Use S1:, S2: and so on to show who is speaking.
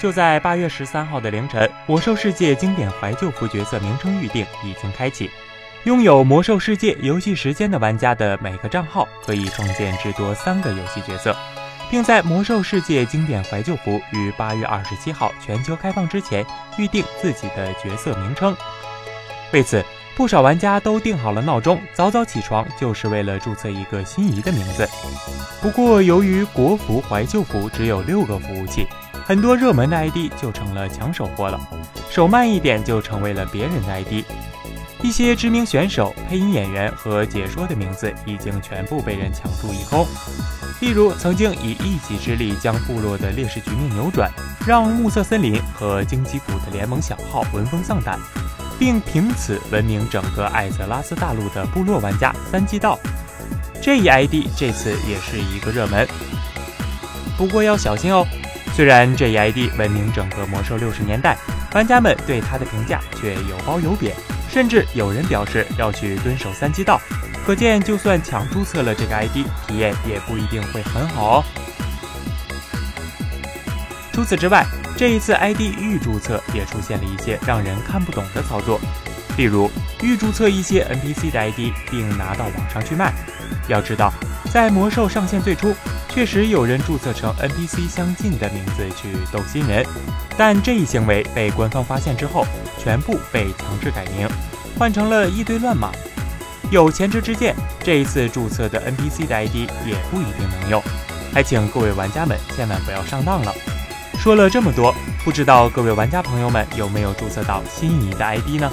S1: 就在八月十三号的凌晨，《魔兽世界》经典怀旧服角色名称预定已经开启。拥有《魔兽世界》游戏时间的玩家的每个账号可以创建至多三个游戏角色，并在《魔兽世界》经典怀旧服于八月二十七号全球开放之前预定自己的角色名称。为此，不少玩家都定好了闹钟，早早起床就是为了注册一个心仪的名字。不过，由于国服怀旧服只有六个服务器，很多热门的 ID 就成了抢手货了，手慢一点就成为了别人的 ID。一些知名选手、配音演员和解说的名字已经全部被人抢注一空。例如，曾经以一己之力将部落的劣势局面扭转，让暮色森林和荆棘谷的联盟小号闻风丧胆，并凭此闻名整个艾泽拉斯大陆的部落玩家三季道，这一 ID 这次也是一个热门。不过要小心哦，虽然这一 ID 闻名整个魔兽六十年代，玩家们对他的评价却有褒有贬。甚至有人表示要去蹲守三季道，可见就算抢注册了这个 ID，体验也不一定会很好哦。除此之外，这一次 ID 预注册也出现了一些让人看不懂的操作，例如预注册一些 NPC 的 ID 并拿到网上去卖。要知道，在魔兽上线最初，确实有人注册成 NPC 相近的名字去逗新人，但这一行为被官方发现之后。全部被强制改名，换成了一堆乱码。有前车之鉴，这一次注册的 NPC 的 ID 也不一定能用，还请各位玩家们千万不要上当了。说了这么多，不知道各位玩家朋友们有没有注册到心仪的 ID 呢？